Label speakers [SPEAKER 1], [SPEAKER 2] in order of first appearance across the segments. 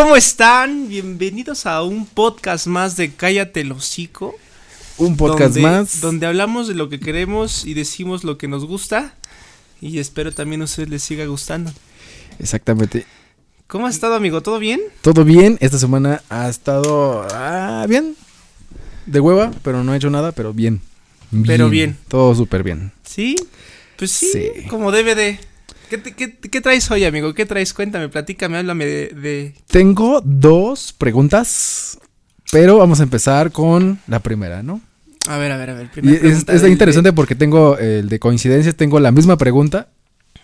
[SPEAKER 1] ¿Cómo están? Bienvenidos a un podcast más de Cállate el hocico.
[SPEAKER 2] Un podcast
[SPEAKER 1] donde,
[SPEAKER 2] más.
[SPEAKER 1] Donde hablamos de lo que queremos y decimos lo que nos gusta. Y espero también a ustedes les siga gustando.
[SPEAKER 2] Exactamente.
[SPEAKER 1] ¿Cómo ha estado, amigo? ¿Todo bien?
[SPEAKER 2] Todo bien. Esta semana ha estado ah, bien. De hueva, pero no he hecho nada, pero bien.
[SPEAKER 1] Pero bien.
[SPEAKER 2] Todo súper bien.
[SPEAKER 1] ¿Sí? Pues sí,
[SPEAKER 2] Sí.
[SPEAKER 1] como debe de. ¿Qué, qué- qué traes hoy, amigo? ¿Qué traes? Cuéntame, platícame, háblame de... de-
[SPEAKER 2] Tengo dos preguntas, pero vamos a empezar con la primera, ¿no?
[SPEAKER 1] A ver, a ver, a ver.
[SPEAKER 2] Es, interesante porque tengo el de coincidencias, tengo la misma pregunta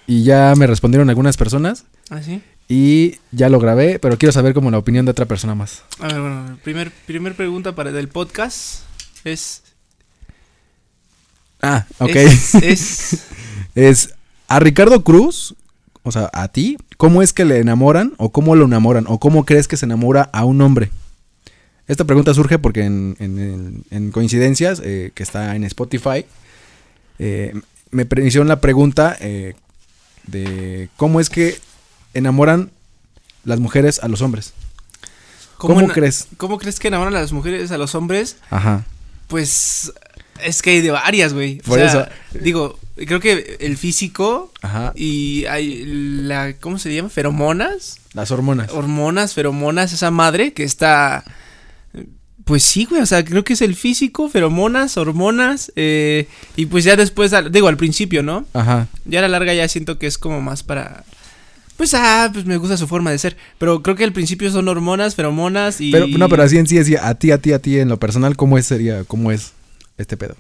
[SPEAKER 2] y ya me respondieron algunas personas
[SPEAKER 1] ¿Ah, sí?
[SPEAKER 2] y ya lo grabé, pero quiero saber como la opinión de otra persona más.
[SPEAKER 1] A ver, bueno, a ver, primer, primer pregunta para del podcast es...
[SPEAKER 2] Ah, ok.
[SPEAKER 1] Es, es-
[SPEAKER 2] Es a Ricardo Cruz, o sea, a ti, ¿cómo es que le enamoran o cómo lo enamoran o cómo crees que se enamora a un hombre? Esta pregunta surge porque en, en- en- en coincidencias, eh, que está en Spotify, eh, me hicieron la pregunta eh, de cómo es que enamoran las mujeres a los hombres. ¿Cómo, crees?
[SPEAKER 1] ¿Cómo crees que enamoran a las mujeres a los hombres?
[SPEAKER 2] Ajá.
[SPEAKER 1] Pues es que hay de varias, güey. O
[SPEAKER 2] Por
[SPEAKER 1] sea,
[SPEAKER 2] eso.
[SPEAKER 1] Digo, creo que el físico
[SPEAKER 2] Ajá.
[SPEAKER 1] y hay la... ¿Cómo se llama? Feromonas.
[SPEAKER 2] Las hormonas.
[SPEAKER 1] Hormonas, feromonas, esa madre que está... Pues sí, güey, o sea, creo que es el físico, feromonas, hormonas, eh, y pues ya después, digo, al principio, ¿no?
[SPEAKER 2] Ajá.
[SPEAKER 1] Ya a la larga ya siento que es como más para... Pues, ah, pues me gusta su forma de ser. Pero creo que al principio son hormonas, feromonas y...
[SPEAKER 2] Pero, no, pero así en sí, así, a ti, a ti, a ti, en lo personal, ¿cómo es, sería, cómo es este pedo?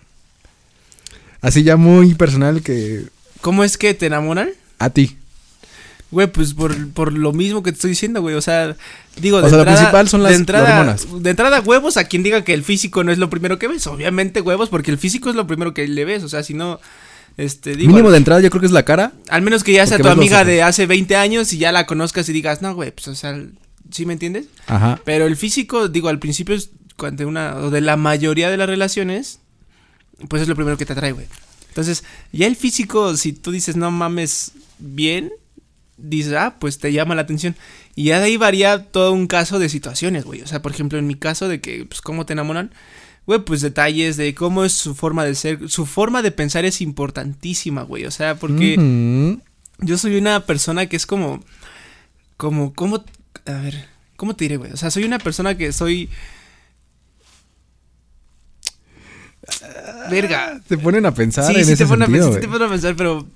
[SPEAKER 2] Así ya muy personal que
[SPEAKER 1] ¿Cómo es que te enamoran?
[SPEAKER 2] a ti.
[SPEAKER 1] Güey, pues por, por lo mismo que te estoy diciendo, güey. O sea, digo,
[SPEAKER 2] O
[SPEAKER 1] de
[SPEAKER 2] sea, lo principal son las
[SPEAKER 1] de entrada,
[SPEAKER 2] hormonas.
[SPEAKER 1] De entrada, huevos a quien diga que el físico no es lo primero que ves. Obviamente, huevos, porque el físico es lo primero que le ves. O sea, si no, este, digo,
[SPEAKER 2] Mínimo de entrada yo creo que es la cara.
[SPEAKER 1] al menos que ya sea tu amiga de hace 20 años y ya la conozcas y digas, no, güey, pues, o sea, ¿sí me entiendes?
[SPEAKER 2] Ajá.
[SPEAKER 1] Pero el físico, digo, al principio es cuando una, o de la mayoría de las relaciones, pues es lo primero que te atrae, güey. Entonces, ya el físico, si tú dices, no mames, bien, dices, ah, pues te llama la atención. Y ya de ahí varía todo un caso de situaciones, güey. O sea, por ejemplo, en mi caso de que, pues, cómo te enamoran, güey, pues detalles de cómo es su forma de ser, su forma de pensar es importantísima, güey. O sea, porque yo soy una persona que es como, como, ¿cómo, a ver, cómo te diré, güey? O sea, soy una persona que soy... Verga.
[SPEAKER 2] Te ponen a pensar
[SPEAKER 1] Sí,
[SPEAKER 2] en
[SPEAKER 1] sí
[SPEAKER 2] ese
[SPEAKER 1] te pone a pensar, sí te
[SPEAKER 2] güey.
[SPEAKER 1] pone a pensar, pero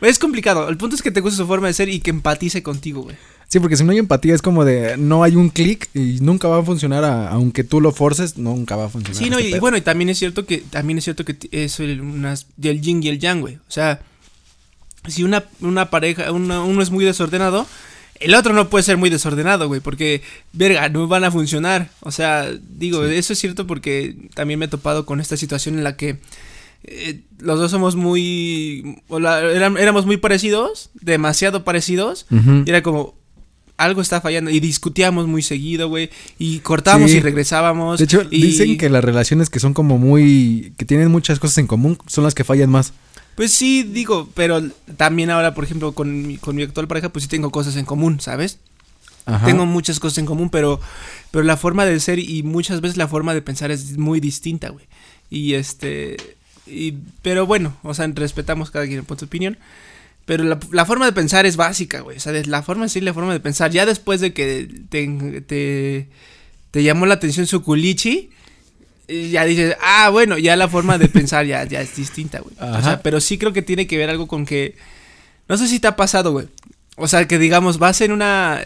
[SPEAKER 1] es complicado. El punto es que te guste su forma de ser y que empatice contigo, güey.
[SPEAKER 2] Sí, porque si no hay empatía es como de no hay un clic y nunca va a funcionar a- aunque tú lo forces, nunca va a funcionar.
[SPEAKER 1] Sí, no,
[SPEAKER 2] este
[SPEAKER 1] y, bueno, y también es cierto que también es cierto que es el, unas, del yin y el yang, güey. O sea, si una, una pareja, una- uno es muy desordenado, el otro no puede ser muy desordenado, güey, porque, verga, no van a funcionar. O sea, digo, eso es cierto porque también me he topado con esta situación en la que eh, los dos somos muy, o la- eran- éramos muy parecidos, demasiado parecidos, y era como... Algo está fallando y discutíamos muy seguido, güey. Y cortábamos
[SPEAKER 2] Sí.
[SPEAKER 1] y regresábamos.
[SPEAKER 2] De hecho,
[SPEAKER 1] y-
[SPEAKER 2] dicen que las relaciones que son como muy que tienen muchas cosas en común son las que fallan más.
[SPEAKER 1] Pues sí, digo, pero también ahora, por ejemplo, con mi, con mi actual pareja, pues sí tengo cosas en común, ¿sabes?
[SPEAKER 2] Ajá.
[SPEAKER 1] Tengo muchas cosas en común, pero, pero la forma de ser y muchas veces la forma de pensar es muy distinta, güey. Y este, y, pero bueno, o sea, respetamos cada quien por su opinión. Pero la, la forma de pensar es básica, güey. O sea, la forma sí, la forma de pensar. Ya después de que te, te, te llamó la atención su culichi, ya dices, ah, bueno, ya la forma de pensar ya, ya es distinta, güey. O sea, pero sí creo que tiene que ver algo con que. No sé si te ha pasado, güey. O sea, que digamos, vas en una.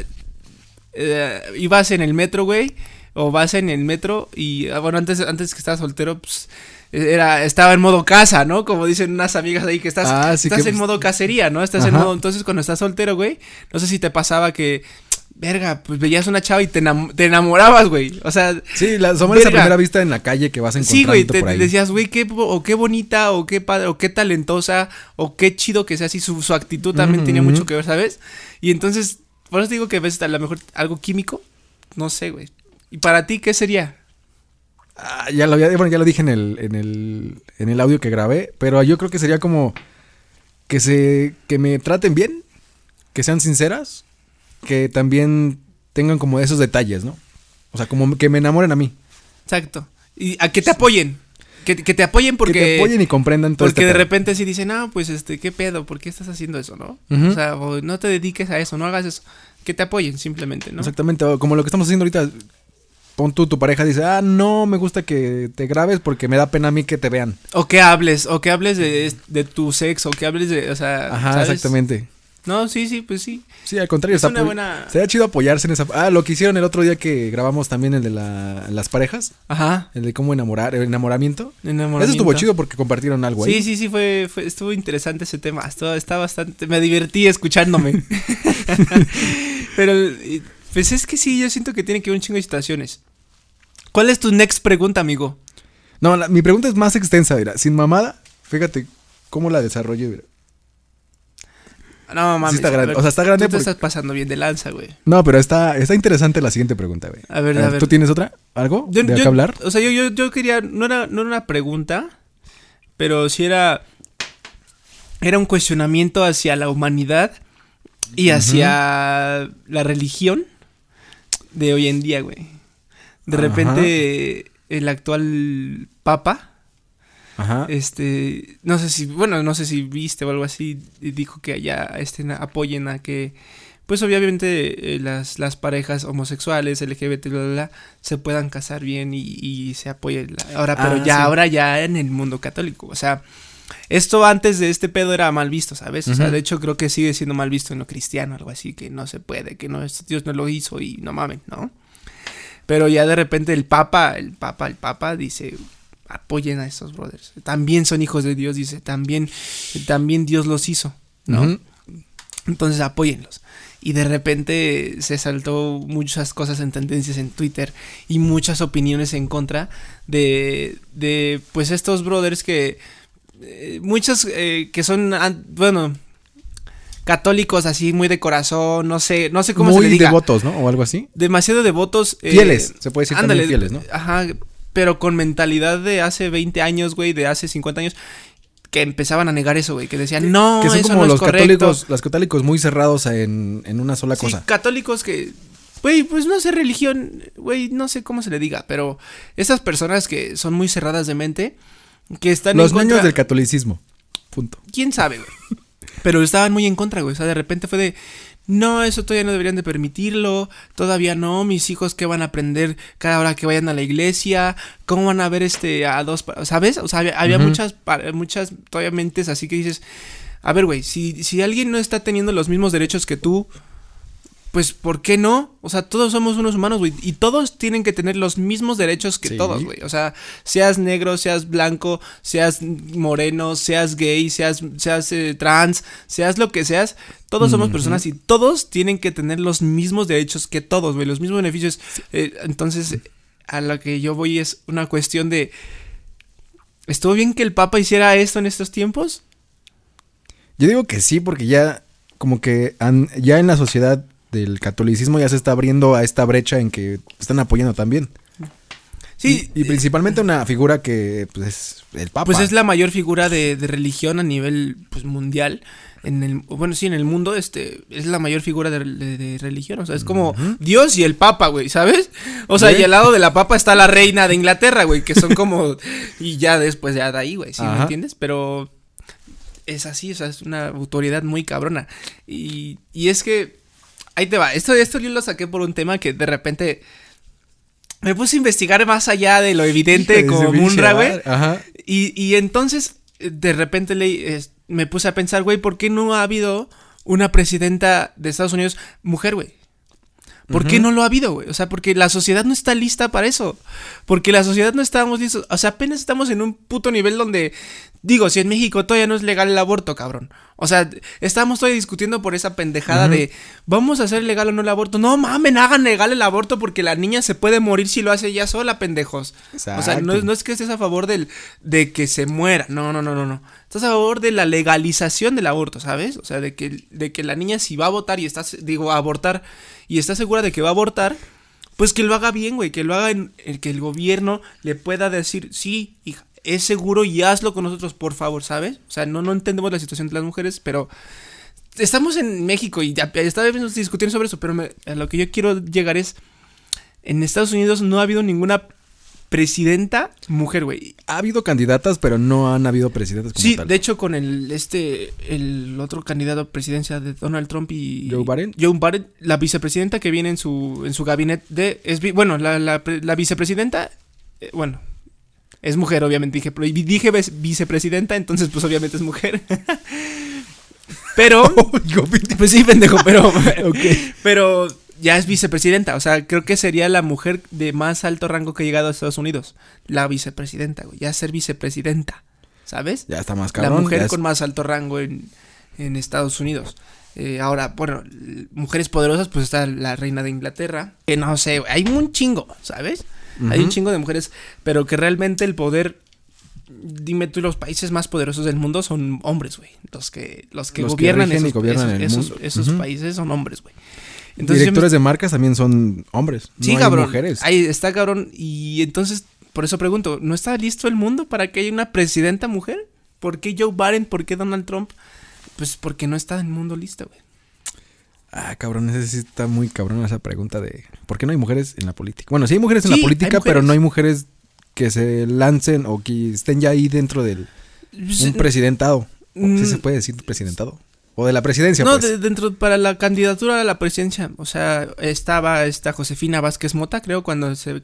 [SPEAKER 1] Eh, ibas en el metro, güey. O vas en el metro y. ah, Bueno, antes, antes que estabas soltero, pues. Era, estaba en modo casa, ¿no? Como dicen unas amigas ahí que estás,
[SPEAKER 2] Ah, sí,
[SPEAKER 1] estás
[SPEAKER 2] que,
[SPEAKER 1] en
[SPEAKER 2] pues,
[SPEAKER 1] modo cacería, ¿no? Estás en modo. Entonces, cuando estás soltero, güey. No sé si te pasaba que. Verga, pues veías una chava y te, enam- te enamorabas, güey. O sea,
[SPEAKER 2] Sí, la, somos esa
[SPEAKER 1] Verga.
[SPEAKER 2] primera vista en la calle que vas encontrando
[SPEAKER 1] Sí, güey, te,
[SPEAKER 2] por
[SPEAKER 1] te
[SPEAKER 2] ahí.
[SPEAKER 1] decías, güey, qué, o qué bonita, o qué padre, o qué talentosa, o qué chido que sea así, su, su actitud también tenía mucho que ver, ¿sabes? Y entonces, por eso te digo que a veces a lo mejor algo químico, no sé, güey. ¿Y para ti qué sería?
[SPEAKER 2] Ah, ya lo había, bueno, ya lo dije en el, en el, en el audio que grabé, pero yo creo que sería como que se, que me traten bien, que sean sinceras, que también tengan como esos detalles, ¿no? O sea, como que me enamoren a mí.
[SPEAKER 1] Exacto. Y a que te apoyen. Que, que te apoyen porque.
[SPEAKER 2] que te apoyen y comprendan todo
[SPEAKER 1] Porque
[SPEAKER 2] este
[SPEAKER 1] de
[SPEAKER 2] pedo.
[SPEAKER 1] repente sí dicen, no, pues este, ¿qué pedo? ¿Por qué estás haciendo eso, no? O sea, o no te dediques a eso, no hagas eso. Que te apoyen simplemente, ¿no?
[SPEAKER 2] Exactamente, o como lo que estamos haciendo ahorita. Pon tú, tu pareja dice, ah, no me gusta que te grabes porque me da pena a mí que te vean.
[SPEAKER 1] O que hables, o que hables de, de tu sexo, o que hables de, o sea,
[SPEAKER 2] Ajá,
[SPEAKER 1] ¿sabes?
[SPEAKER 2] exactamente.
[SPEAKER 1] No, sí, sí, pues sí.
[SPEAKER 2] Sí, al contrario,
[SPEAKER 1] Es
[SPEAKER 2] está
[SPEAKER 1] una buena-
[SPEAKER 2] Sería chido apoyarse en esa. Ah, lo que hicieron el otro día que grabamos también el de la- las parejas,
[SPEAKER 1] Ajá.
[SPEAKER 2] el de cómo enamorar, el enamoramiento.
[SPEAKER 1] enamoramiento.
[SPEAKER 2] Eso estuvo chido porque compartieron algo ahí.
[SPEAKER 1] Sí, sí, sí, fue, fue- estuvo interesante ese tema. Estuvo, está bastante, me divertí escuchándome. Pero, pues es que sí, yo siento que tiene que ver un chingo de situaciones. ¿Cuál es tu next pregunta, amigo?
[SPEAKER 2] No, la- mi pregunta es más extensa, mira. Sin mamada, fíjate cómo la desarrollé, mira.
[SPEAKER 1] No, mames.
[SPEAKER 2] está
[SPEAKER 1] a
[SPEAKER 2] grande,
[SPEAKER 1] ver,
[SPEAKER 2] o sea, está grande
[SPEAKER 1] Tú te
[SPEAKER 2] porque-
[SPEAKER 1] estás pasando bien de lanza, güey.
[SPEAKER 2] No, pero está, está interesante la siguiente pregunta, güey.
[SPEAKER 1] A ver, a ver.
[SPEAKER 2] ¿Tú tienes otra? ¿Algo?
[SPEAKER 1] Yo-
[SPEAKER 2] ¿De
[SPEAKER 1] yo-
[SPEAKER 2] hablar?
[SPEAKER 1] O sea, yo, yo, yo quería, no era, no era una pregunta, pero sí era, era un cuestionamiento hacia la humanidad y hacia la religión de hoy en día, güey. De
[SPEAKER 2] Ajá.
[SPEAKER 1] repente, el actual papa,
[SPEAKER 2] Ajá.
[SPEAKER 1] este, no sé si, bueno, no sé si viste o algo así, dijo que allá estén, apoyen a que, pues obviamente eh, las, las parejas homosexuales, LGBT, bla, bla, bla, se puedan casar bien y, y se apoyen. la- Ahora, pero
[SPEAKER 2] Ah,
[SPEAKER 1] ya,
[SPEAKER 2] sí.
[SPEAKER 1] ahora ya en el mundo católico, o sea, esto antes de este pedo era mal visto, ¿sabes? O sea, de hecho creo que sigue siendo mal visto en lo cristiano, algo así, que no se puede, que no, Dios no lo hizo y no mamen, ¿no? Pero ya de repente el papa, el papa, el papa dice, apoyen a estos brothers. También son hijos de Dios, dice, también, también Dios los hizo, ¿no? Entonces apóyenlos. Y de repente se saltó muchas cosas en tendencias en Twitter y muchas opiniones en contra de, de pues estos brothers que, eh, muchos eh, que son, bueno, católicos así muy de corazón, no sé, no sé cómo se
[SPEAKER 2] Muy
[SPEAKER 1] le diga
[SPEAKER 2] devotos, ¿no? O algo así.
[SPEAKER 1] demasiado devotos. eh,
[SPEAKER 2] Fieles, se puede decir
[SPEAKER 1] ándale,
[SPEAKER 2] también fieles, ¿no?
[SPEAKER 1] Ajá, pero con mentalidad de hace 20 años, güey, de hace 50 años, que empezaban a negar eso, güey, que decían, no,
[SPEAKER 2] que son
[SPEAKER 1] eso
[SPEAKER 2] como
[SPEAKER 1] no
[SPEAKER 2] los
[SPEAKER 1] es
[SPEAKER 2] católicos, los católicos muy cerrados en, en una sola
[SPEAKER 1] Sí,
[SPEAKER 2] cosa.
[SPEAKER 1] católicos que, güey, pues no sé religión, güey, no sé cómo se le diga, pero esas personas que son muy cerradas de mente, que están
[SPEAKER 2] Los
[SPEAKER 1] en contra,
[SPEAKER 2] niños del catolicismo. Punto.
[SPEAKER 1] quién sabe, güey. Pero estaban muy en contra, güey. O sea, de repente fue de. No, eso todavía no deberían de permitirlo. Todavía no. Mis hijos que van a aprender cada hora que vayan a la iglesia. ¿Cómo van a ver este a dos? ¿Sabes? O sea, había, había
[SPEAKER 2] Ujú.
[SPEAKER 1] muchas, muchas todavía mentes así que dices. A ver, güey, si, si alguien no está teniendo los mismos derechos que tú, pues ¿por qué no? O sea, todos somos unos humanos, güey. Y todos tienen que tener los mismos derechos que
[SPEAKER 2] Sí.
[SPEAKER 1] todos, güey. O sea, seas negro, seas blanco, seas moreno, seas gay, seas, seas eh, trans, seas lo que seas. Todos somos personas y todos tienen que tener los mismos derechos que todos, güey. Los mismos beneficios. Eh, entonces, a lo que yo voy es una cuestión de... ¿Estuvo bien que el Papa hiciera esto en estos tiempos?
[SPEAKER 2] Yo digo que sí, porque ya, como que ya en la sociedad del catolicismo ya se está abriendo a esta brecha en que están apoyando también.
[SPEAKER 1] Sí,
[SPEAKER 2] Y, y principalmente una figura que pues, es el Papa.
[SPEAKER 1] Pues es la mayor figura de, de religión a nivel pues, mundial. En el, bueno, sí, en el mundo este es la mayor figura de, de- de religión. O sea, es como. Dios y el Papa, güey, ¿sabes? O sea,
[SPEAKER 2] Bien.
[SPEAKER 1] y al lado de la Papa está la reina de Inglaterra, güey, que son como... y ya después, ya de ahí, güey, ¿sí me entiendes? Pero es así, o sea, es una autoridad muy cabrona. Y, y es que... Ahí te va. Esto, esto yo lo saqué por un tema que de repente... Me puse a investigar más allá de lo evidente como Munra, güey. Y, y entonces, de repente es- me puse a pensar, güey, ¿por qué no ha habido una presidenta de Estados Unidos mujer, güey? ¿Por qué no lo ha habido, güey? O sea, porque la sociedad no está lista para eso. Porque la sociedad no estábamos listos. O sea, apenas estamos en un puto nivel donde. Digo, si en México todavía no es legal el aborto, cabrón. O sea, estamos todavía discutiendo por esa pendejada de. Vamos a hacer legal o no el aborto. No mamen, hagan legal el aborto porque la niña se puede morir si lo hace ella sola, pendejos. O sea, no,
[SPEAKER 2] Exacto.
[SPEAKER 1] es- no es que estés a favor del, de que se muera. No, no, no, no, no. Estás a favor de la legalización del aborto, ¿sabes? O sea, de que, de que la niña si va a votar y estás, digo, a abortar y está segura de que va a abortar, pues que lo haga bien, güey. Que lo haga en, que el gobierno le pueda decir, sí, hija, es seguro y hazlo con nosotros, por favor, ¿sabes? O sea, no, no entendemos la situación de las mujeres, pero estamos en México y ya estábamos discutiendo sobre eso, pero a lo que yo quiero llegar es, en Estados Unidos no ha habido ninguna presidenta mujer, güey.
[SPEAKER 2] Ha habido candidatas, pero no han habido presidentes como
[SPEAKER 1] Sí,
[SPEAKER 2] tal.
[SPEAKER 1] de hecho con el este el otro candidato a presidencia de Donald Trump y
[SPEAKER 2] Joe Biden.
[SPEAKER 1] Joe Biden, la vicepresidenta que viene en su en su gabinete de es bueno, la, la, pre- la vicepresidenta eh, bueno, es mujer, obviamente dije, pero dije vicepresidenta, entonces pues obviamente es mujer. pero pues sí, pendejo, pero pero ya es vicepresidenta, o sea, creo que sería la mujer de más alto rango que ha llegado a Estados Unidos, la vicepresidenta, güey, ya ser vicepresidenta, ¿sabes?
[SPEAKER 2] Ya está más cabrón.
[SPEAKER 1] la mujer
[SPEAKER 2] es-
[SPEAKER 1] con más alto rango en, en Estados Unidos. Eh, ahora, bueno, mujeres poderosas, pues está la reina de Inglaterra, que no sé, güey, hay un chingo, ¿sabes? Hay un chingo de mujeres, pero que realmente el poder, dime tú, los países más poderosos del mundo son hombres, güey. Los que, los que
[SPEAKER 2] Los
[SPEAKER 1] gobiernan esos,
[SPEAKER 2] gobiernan
[SPEAKER 1] esos- países son hombres, güey. Entonces, me-
[SPEAKER 2] Directores de marcas también son hombres.
[SPEAKER 1] Sí,
[SPEAKER 2] no hay
[SPEAKER 1] cabrón.
[SPEAKER 2] mujeres.
[SPEAKER 1] Ahí está, cabrón. Y entonces, por eso pregunto, ¿no está listo el mundo para que haya una presidenta mujer? ¿Por qué Joe Biden? ¿Por qué Donald Trump? Pues porque no está el mundo listo, güey.
[SPEAKER 2] Ah, cabrón, ese sí está muy cabrón esa pregunta de ¿por qué no hay mujeres en la política? Bueno, sí hay mujeres en
[SPEAKER 1] Sí,
[SPEAKER 2] la
[SPEAKER 1] hay
[SPEAKER 2] política, pero no hay mujeres que se lancen o que estén ya ahí dentro del un presidentado. O
[SPEAKER 1] Mm.
[SPEAKER 2] ¿Sí se puede decir presidentado? O de la presidencia,
[SPEAKER 1] No,
[SPEAKER 2] pues.
[SPEAKER 1] de- dentro para la candidatura a la presidencia, o sea, estaba esta Josefina Vázquez Mota, creo, cuando se,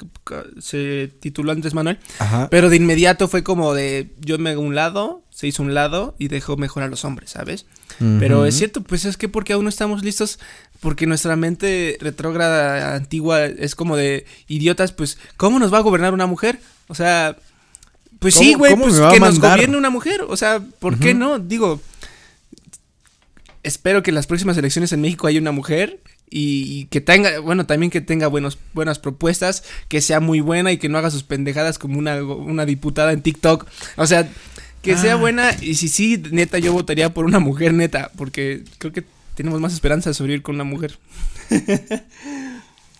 [SPEAKER 1] se tituló Andrés Manuel,
[SPEAKER 2] Ajá.
[SPEAKER 1] pero de inmediato fue como de yo me hago un lado, se hizo un lado y dejó mejor a los hombres, ¿sabes? Pero es cierto, pues es que porque aún no estamos listos, porque nuestra mente retrógrada antigua es como de idiotas, pues ¿cómo nos va a gobernar una mujer? O sea, pues
[SPEAKER 2] ¿Cómo-
[SPEAKER 1] sí, güey, pues que nos gobierne una mujer, o sea, ¿por qué no? Digo, espero que en las próximas elecciones en México haya una mujer y, que tenga, bueno, también que tenga buenos, buenas propuestas, que sea muy buena y que no haga sus pendejadas como una, una diputada en TikTok. O sea, que sea
[SPEAKER 2] Ah.
[SPEAKER 1] buena y si sí, neta, yo votaría por una mujer neta, porque creo que tenemos más esperanza de sobrevivir con una mujer.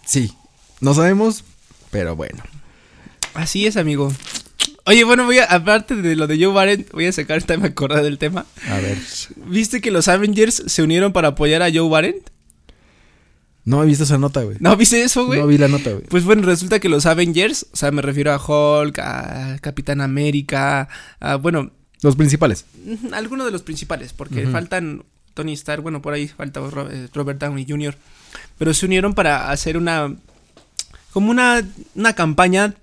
[SPEAKER 2] Sí. No sabemos, pero bueno.
[SPEAKER 1] Así es, amigo. Oye, bueno, voy a, aparte de lo de Joe Biden, voy a sacar, esta me acordé del tema.
[SPEAKER 2] A ver.
[SPEAKER 1] ¿Viste que los Avengers se unieron para apoyar a Joe Biden?
[SPEAKER 2] No he visto esa nota, güey.
[SPEAKER 1] ¿No viste eso, güey?
[SPEAKER 2] No vi la nota, güey.
[SPEAKER 1] Pues bueno, resulta que los Avengers, o sea, me refiero a Hulk, a Capitán América, a, bueno,
[SPEAKER 2] Los principales.
[SPEAKER 1] algunos de los principales, porque faltan Tony Stark, bueno, por ahí falta eh, Robert Downey Jr., pero se unieron para hacer una, como una, una campaña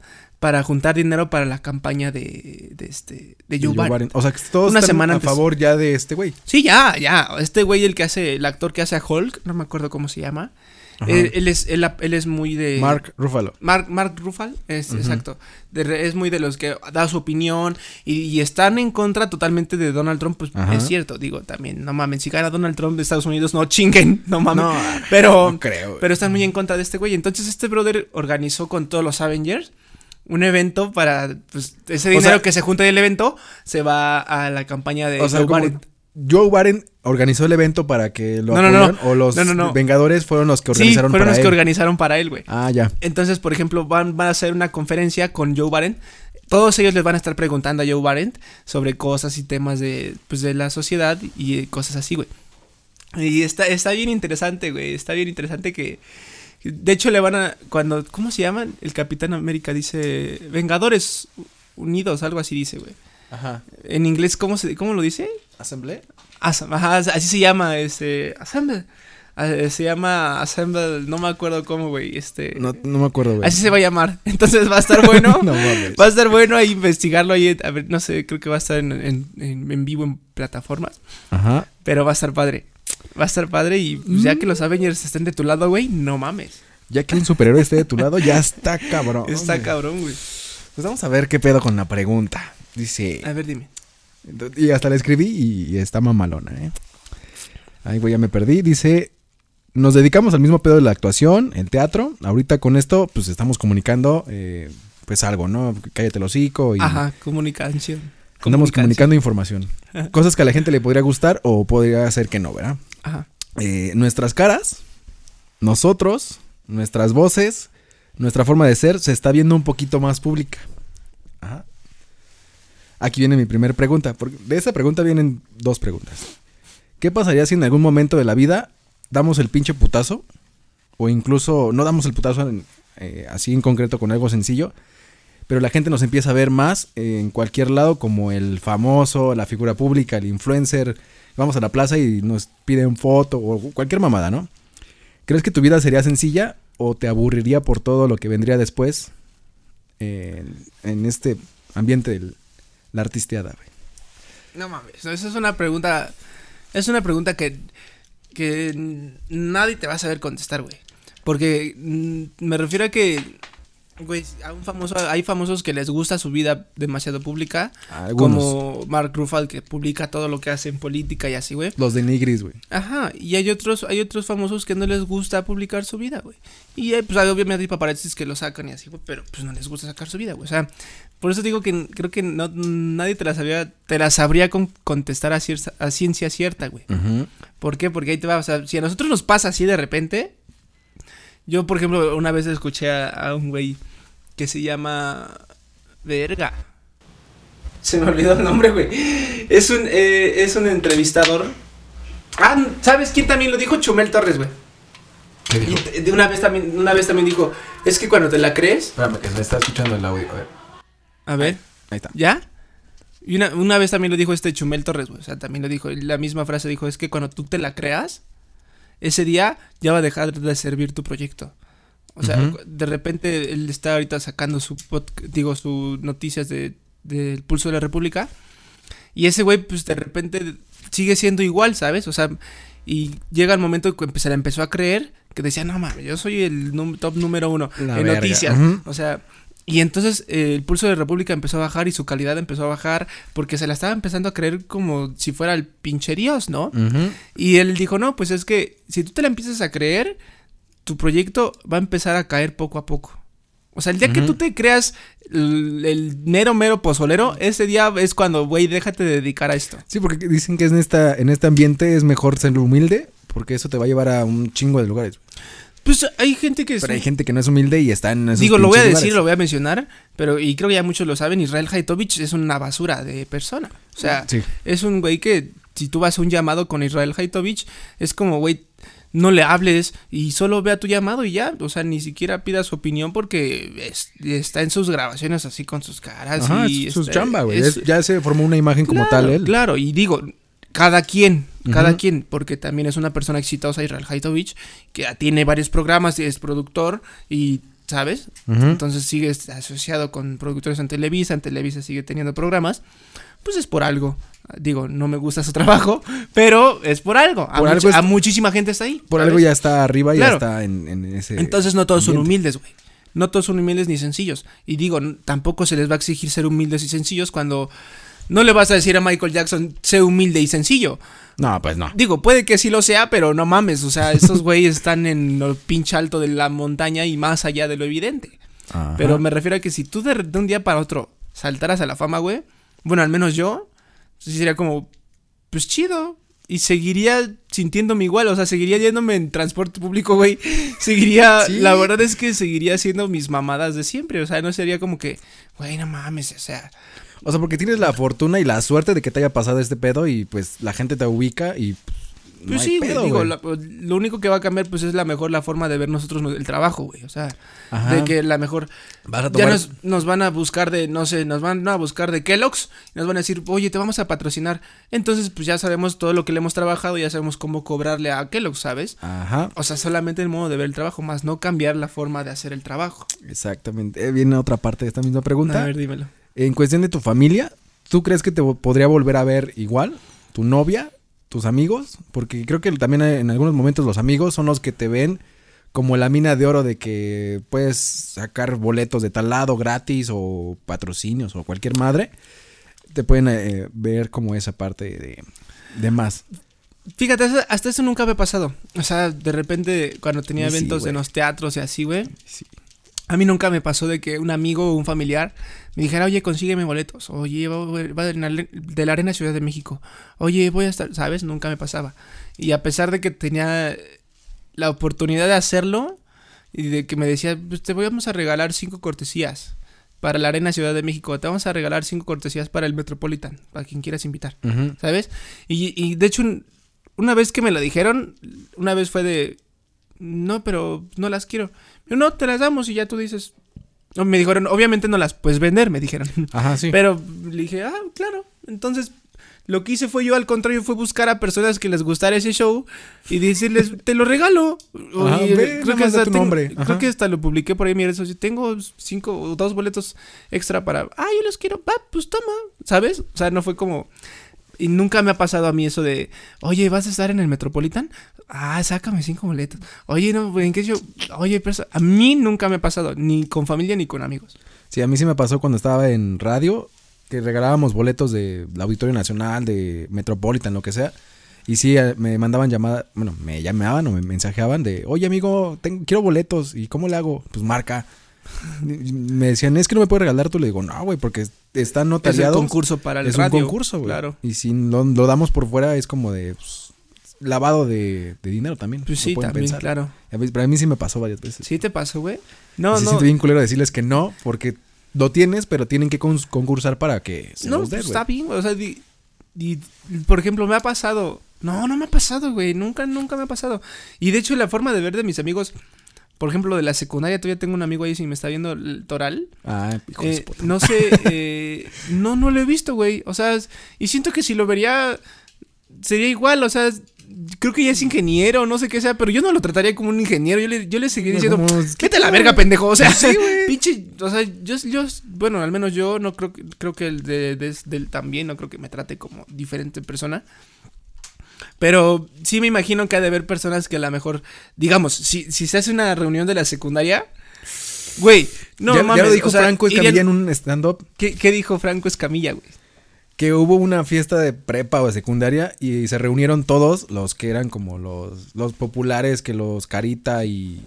[SPEAKER 1] para juntar dinero para la campaña de, de este, de Joe,
[SPEAKER 2] Joe
[SPEAKER 1] Biden.
[SPEAKER 2] Biden. O sea, que todos
[SPEAKER 1] Una
[SPEAKER 2] están
[SPEAKER 1] semana
[SPEAKER 2] a
[SPEAKER 1] antes.
[SPEAKER 2] favor ya de este güey.
[SPEAKER 1] Sí, ya, ya, este güey, el que hace, el actor que hace a Hulk, no me acuerdo cómo se llama, él, él es, él, él es muy de...
[SPEAKER 2] Mark Ruffalo.
[SPEAKER 1] Mark, Mark Ruffalo, es, exacto. De es muy de los que da su opinión y, y están en contra totalmente de Donald Trump. Pues
[SPEAKER 2] Ajá.
[SPEAKER 1] es cierto, digo, también, no mames, si gana Donald Trump de Estados Unidos, no chinguen, no mames.
[SPEAKER 2] No,
[SPEAKER 1] pero,
[SPEAKER 2] no creo.
[SPEAKER 1] pero están muy en contra de este güey. Entonces, este brother organizó con todos los Avengers un evento para, pues, ese
[SPEAKER 2] O
[SPEAKER 1] dinero
[SPEAKER 2] sea-
[SPEAKER 1] que se junta del evento se va a la campaña de
[SPEAKER 2] O sea,
[SPEAKER 1] Joe Biden.
[SPEAKER 2] Joe Biden organizó el evento para que lo
[SPEAKER 1] No, no, no.
[SPEAKER 2] o los. Vengadores fueron los que
[SPEAKER 1] Sí,
[SPEAKER 2] organizaron
[SPEAKER 1] fueron
[SPEAKER 2] para
[SPEAKER 1] los que
[SPEAKER 2] él?
[SPEAKER 1] organizaron para él, güey.
[SPEAKER 2] Ah, ya.
[SPEAKER 1] Entonces, por ejemplo, van, van a hacer una conferencia con Joe Biden. Todos ellos les van a estar preguntando a Joe Biden sobre cosas y temas de, pues, de la sociedad y cosas así, güey. Y está, está bien interesante, güey. Está bien interesante que... De hecho, le van a... cuando ¿Cómo se llaman? El Capitán América dice... Vengadores Unidos, algo así dice, güey.
[SPEAKER 2] Ajá.
[SPEAKER 1] En inglés, ¿cómo, se, cómo lo dice? Asam- ajá, así se llama, este... Assemble. Ah, Se llama Assemble, no me acuerdo cómo, güey. Este...
[SPEAKER 2] No, no me acuerdo, güey.
[SPEAKER 1] Así se va a llamar. Entonces va a estar bueno.
[SPEAKER 2] no mames.
[SPEAKER 1] Va a estar bueno ahí investigarlo ahí. A ver, no sé, creo que va a estar en- en- en vivo en plataformas.
[SPEAKER 2] Ajá.
[SPEAKER 1] Pero va a estar padre. Va a estar padre y pues, ya
[SPEAKER 2] Mm.
[SPEAKER 1] que los Avengers estén de tu lado, güey, no mames.
[SPEAKER 2] Ya que un superhéroe esté de tu lado, ya está cabrón.
[SPEAKER 1] Está
[SPEAKER 2] güey.
[SPEAKER 1] cabrón, güey.
[SPEAKER 2] Pues vamos a ver qué pedo con la pregunta. Dice.
[SPEAKER 1] A ver, dime.
[SPEAKER 2] Y hasta la escribí y está mamalona, ¿eh? Ahí, güey, ya me perdí. Dice. Nos dedicamos al mismo pedo de la actuación, el teatro. Ahorita con esto, pues estamos comunicando, eh, pues algo, ¿no? Cállate el hocico y
[SPEAKER 1] Ajá, comunicación.
[SPEAKER 2] andamos comunicando información. Cosas que a la gente le podría gustar o podría ser que no, ¿verdad?
[SPEAKER 1] Ajá.
[SPEAKER 2] Eh, nuestras caras, nosotros, nuestras voces, nuestra forma de ser se está viendo un poquito más pública. Ajá. Aquí viene mi primera pregunta. porque de esa pregunta vienen dos preguntas. ¿Qué pasaría si en algún momento de la vida damos el pinche putazo? O incluso no damos el putazo eh, así en concreto con algo sencillo, pero la gente nos empieza a ver más en cualquier lado como el famoso, la figura pública, el influencer. Vamos a la plaza y nos piden foto o cualquier mamada, ¿no? ¿Crees que tu vida sería sencilla o te aburriría por todo lo que vendría después en, este ambiente de la artisteada, güey?
[SPEAKER 1] No mames, esa es una pregunta, es una pregunta que, que nadie te va a saber contestar, güey. Porque me refiero a que, güey, a un famoso, hay famosos que les gusta su vida demasiado pública,
[SPEAKER 2] Algunos.
[SPEAKER 1] como Mark Ruffalo que publica todo lo que hace en política y así, güey.
[SPEAKER 2] Los de Nigris, güey.
[SPEAKER 1] Ajá, y hay otros, hay otros famosos que no les gusta publicar su vida, güey. Y hay, pues obviamente hay paparazzis que lo sacan y así, güey, pero pues no les gusta sacar su vida, güey. O sea, por eso digo que creo que no, nadie te la sabía, te la sabría con- contestar a, cier- a ciencia cierta, güey. ¿Por qué? Porque ahí te va, o sea, si a nosotros nos pasa así de repente, yo, por ejemplo, una vez escuché a, a un güey que se llama Verga. Se me olvidó el nombre, güey. Es un, eh, es un entrevistador. Ah, ¿sabes quién también lo dijo? Chumel Torres, güey. Y de una vez también, una vez también dijo, es que cuando te la crees,
[SPEAKER 2] Espérame, que se me está escuchando el audio. A ver.
[SPEAKER 1] a ver,
[SPEAKER 2] Ahí está.
[SPEAKER 1] ¿ya? Y una, una vez también lo dijo este Chumel Torres, güey. O sea, también lo dijo, la misma frase dijo, es que cuando tú te la creas, ese día ya va a dejar de servir tu proyecto. O sea, de repente él está ahorita sacando su pod- digo, sus noticias de, del Pulso de la República. Y ese güey, pues de repente sigue siendo igual, ¿sabes? O sea, y llega el momento que se la empezó a creer, que decía, no mames, yo soy el top número uno
[SPEAKER 2] La
[SPEAKER 1] en
[SPEAKER 2] verga.
[SPEAKER 1] noticias. O sea, y entonces eh, el pulso de República empezó a bajar y su calidad empezó a bajar porque se la estaba empezando a creer como si fuera el pinche Dios, ¿no? Y él dijo, no, pues es que si tú te la empiezas a creer, tu proyecto va a empezar a caer poco a poco. O sea, el día que tú te creas el, el mero, mero pozolero, ese día es cuando, güey, déjate de dedicar a esto.
[SPEAKER 2] Sí, porque dicen que en, esta, en este ambiente es mejor ser humilde porque eso te va a llevar a un chingo de lugares.
[SPEAKER 1] Pues hay gente que...
[SPEAKER 2] Pero hay gente que no es humilde y está en esos
[SPEAKER 1] Digo, lo voy a decir,
[SPEAKER 2] lugares.
[SPEAKER 1] lo voy a mencionar, pero y creo que ya muchos lo saben, Israel Haitovich es una basura de persona. O sea,
[SPEAKER 2] Sí.
[SPEAKER 1] es un güey que si tú vas a un llamado con Israel Haitovich, es como, güey, no le hables y solo vea tu llamado y ya, o sea, ni siquiera pida su opinión porque es- está en sus grabaciones así con sus caras
[SPEAKER 2] Ajá,
[SPEAKER 1] y
[SPEAKER 2] es su
[SPEAKER 1] este,
[SPEAKER 2] chamba, güey.
[SPEAKER 1] es-
[SPEAKER 2] Es- Ya se formó una imagen como
[SPEAKER 1] claro,
[SPEAKER 2] tal él.
[SPEAKER 1] Claro, y digo, cada quien, cada
[SPEAKER 2] Ujú.
[SPEAKER 1] quien, porque también es una persona exitosa, Israel Haitovich, que tiene varios programas y es productor y, ¿sabes? Entonces sigue asociado con productores en Televisa, en Televisa sigue teniendo programas, pues es por algo. Digo, no me gusta su trabajo, pero es por algo. A,
[SPEAKER 2] Por
[SPEAKER 1] much-
[SPEAKER 2] algo es-
[SPEAKER 1] a muchísima gente está ahí.
[SPEAKER 2] Por
[SPEAKER 1] ¿sabes?
[SPEAKER 2] algo ya está arriba y
[SPEAKER 1] Claro.
[SPEAKER 2] ya está en, en ese.
[SPEAKER 1] Entonces no todos son humildes, güey. No todos son humildes ni sencillos. Y digo, tampoco se les va a exigir ser humildes y sencillos cuando no le vas a decir a Michael Jackson, sé humilde y sencillo.
[SPEAKER 2] No, pues no.
[SPEAKER 1] Digo, puede que sí lo sea, pero no mames. O sea, estos güeyes están en lo pinche alto de la montaña y más allá de lo evidente.
[SPEAKER 2] Ajá.
[SPEAKER 1] Pero me refiero a que si tú de, de un día para otro saltaras a la fama, güey, bueno, al menos yo, sí sería como, pues chido. Y seguiría sintiéndome igual, o sea, seguiría yéndome en transporte público, güey. Seguiría,
[SPEAKER 2] Sí.
[SPEAKER 1] la verdad es que seguiría haciendo mis mamadas de siempre, o sea, no sería como que, güey, no mames, o sea,
[SPEAKER 2] O sea, porque tienes la fortuna y la suerte de que te haya pasado este pedo y pues la gente te ubica y. pues, no
[SPEAKER 1] pues
[SPEAKER 2] hay
[SPEAKER 1] sí,
[SPEAKER 2] pedo,
[SPEAKER 1] digo, la- lo único que va a cambiar, pues es la mejor la forma de ver nosotros no- el trabajo, güey, o sea,
[SPEAKER 2] Ajá.
[SPEAKER 1] de que la mejor,
[SPEAKER 2] Vas a
[SPEAKER 1] Ya
[SPEAKER 2] tomar.
[SPEAKER 1] nos, nos van a buscar de, no sé, nos van a buscar de Kellogg's y nos van a decir, oye, te vamos a patrocinar. Entonces, pues ya sabemos todo lo que le hemos trabajado, ya sabemos cómo cobrarle a Kellogg's, ¿sabes?
[SPEAKER 2] Ajá.
[SPEAKER 1] O sea, solamente el modo de ver el trabajo, más no cambiar la forma de hacer el trabajo.
[SPEAKER 2] Exactamente. Eh, viene otra parte de esta misma pregunta.
[SPEAKER 1] A ver, dímelo.
[SPEAKER 2] En cuestión de tu familia, ¿tú crees que te podría volver a ver igual? ¿Tu novia? ¿Tus amigos? Porque creo que también en algunos momentos los amigos son los que te ven como la mina de oro de que puedes sacar boletos de tal lado gratis o patrocinios o cualquier madre. Te pueden eh, ver como esa parte de, de más.
[SPEAKER 1] Fíjate, hasta- eso nunca me ha pasado. O sea, de repente, cuando tenía
[SPEAKER 2] Sí,
[SPEAKER 1] eventos en los teatros y así, güey,
[SPEAKER 2] Sí.
[SPEAKER 1] A mí nunca me pasó de que un amigo o un familiar me dijera, oye, consígueme boletos. Oye, va, va de, la, Arena Ciudad de México. Oye, voy a estar, ¿sabes? Nunca me pasaba. Y a pesar de que tenía la oportunidad de hacerlo y de que me decía, pues te vamos a regalar cinco cortesías para la Arena Ciudad de México. Te vamos a regalar cinco cortesías para el Metropolitan, para quien quieras invitar. ¿sabes? Y, y de hecho, una vez que me lo dijeron, una vez fue de, no, pero no las quiero. Yo, no, te las damos y ya tú dices. No, me dijeron, obviamente no las puedes vender, me dijeron.
[SPEAKER 2] Ajá, sí.
[SPEAKER 1] Pero le dije, ah, claro. Entonces, lo que hice fue yo, al contrario, fue buscar a personas que les gustara ese show y decirles, te lo regalo.
[SPEAKER 2] Ajá,
[SPEAKER 1] Oye,
[SPEAKER 2] ve,
[SPEAKER 1] tengo- creo que hasta lo publiqué por ahí, mira, eso sí, tengo cinco o dos boletos extra para, ah, yo los quiero, va, pues toma, ¿sabes? O sea, no fue como... Y nunca me ha pasado a mí eso de, oye, ¿vas a estar en el Metropolitan? Ah, sácame cinco boletos. Oye, no, ¿en qué show? Oye, pero a mí nunca me ha pasado, ni con familia ni con amigos.
[SPEAKER 2] Sí, a mí sí me pasó cuando estaba en radio, que regalábamos boletos de la Auditorio Nacional, de Metropolitan, lo que sea. Y sí, eh, me mandaban llamada, bueno, me llamaban o me mensajeaban de, oye amigo, tengo, quiero boletos, ¿y cómo le hago? Pues marca. Me decían, es que no me puedes regalar tú. Le digo, no, güey, porque está
[SPEAKER 1] Es
[SPEAKER 2] notariado.
[SPEAKER 1] concurso para el
[SPEAKER 2] es
[SPEAKER 1] radio.
[SPEAKER 2] un concurso, güey.
[SPEAKER 1] Claro.
[SPEAKER 2] Y si lo, lo damos por fuera es como de pues, lavado de, de dinero también.
[SPEAKER 1] Pues sí, también,
[SPEAKER 2] pensar.
[SPEAKER 1] claro.
[SPEAKER 2] Pero a mí sí me pasó varias veces.
[SPEAKER 1] ¿Sí te pasó, güey? No, no.
[SPEAKER 2] siente bien culero decirles que no, porque lo tienes, pero tienen que concursar para que se
[SPEAKER 1] No,
[SPEAKER 2] los
[SPEAKER 1] pues está bien, güey. O sea, di- di- por ejemplo, me ha pasado. No, no me ha pasado, güey. Nunca, nunca me ha pasado. Y de hecho, la forma de ver de mis amigos, por ejemplo, de la secundaria, todavía tengo un amigo ahí, si me está viendo el Toral.
[SPEAKER 2] Ah, hijo de
[SPEAKER 1] eh,
[SPEAKER 2] puta.
[SPEAKER 1] no sé, eh, no, no lo he visto, güey. O sea, y siento que si lo vería, sería igual, o sea, creo que ya es ingeniero, no sé qué sea, pero yo no lo trataría como un ingeniero. Yo le, yo le seguiría diciendo, Vete a la verga, pendejo. O sea,
[SPEAKER 2] Sí, güey.
[SPEAKER 1] pinche. O sea, yo, yo, bueno, al menos yo no creo que, creo que el de, de- del también, no creo que me trate como diferente persona. Pero sí me imagino que ha de haber personas que a lo mejor, digamos, si, si se hace una reunión de la secundaria, güey, no
[SPEAKER 2] ya, ya
[SPEAKER 1] mames.
[SPEAKER 2] lo dijo
[SPEAKER 1] o sea,
[SPEAKER 2] Franco Escamilla
[SPEAKER 1] irían-
[SPEAKER 2] en un stand-up
[SPEAKER 1] ¿qué, qué dijo Franco Escamilla, güey?
[SPEAKER 2] que hubo una fiesta de prepa o de secundaria y se reunieron todos los que eran como los, los populares, que los Carita y...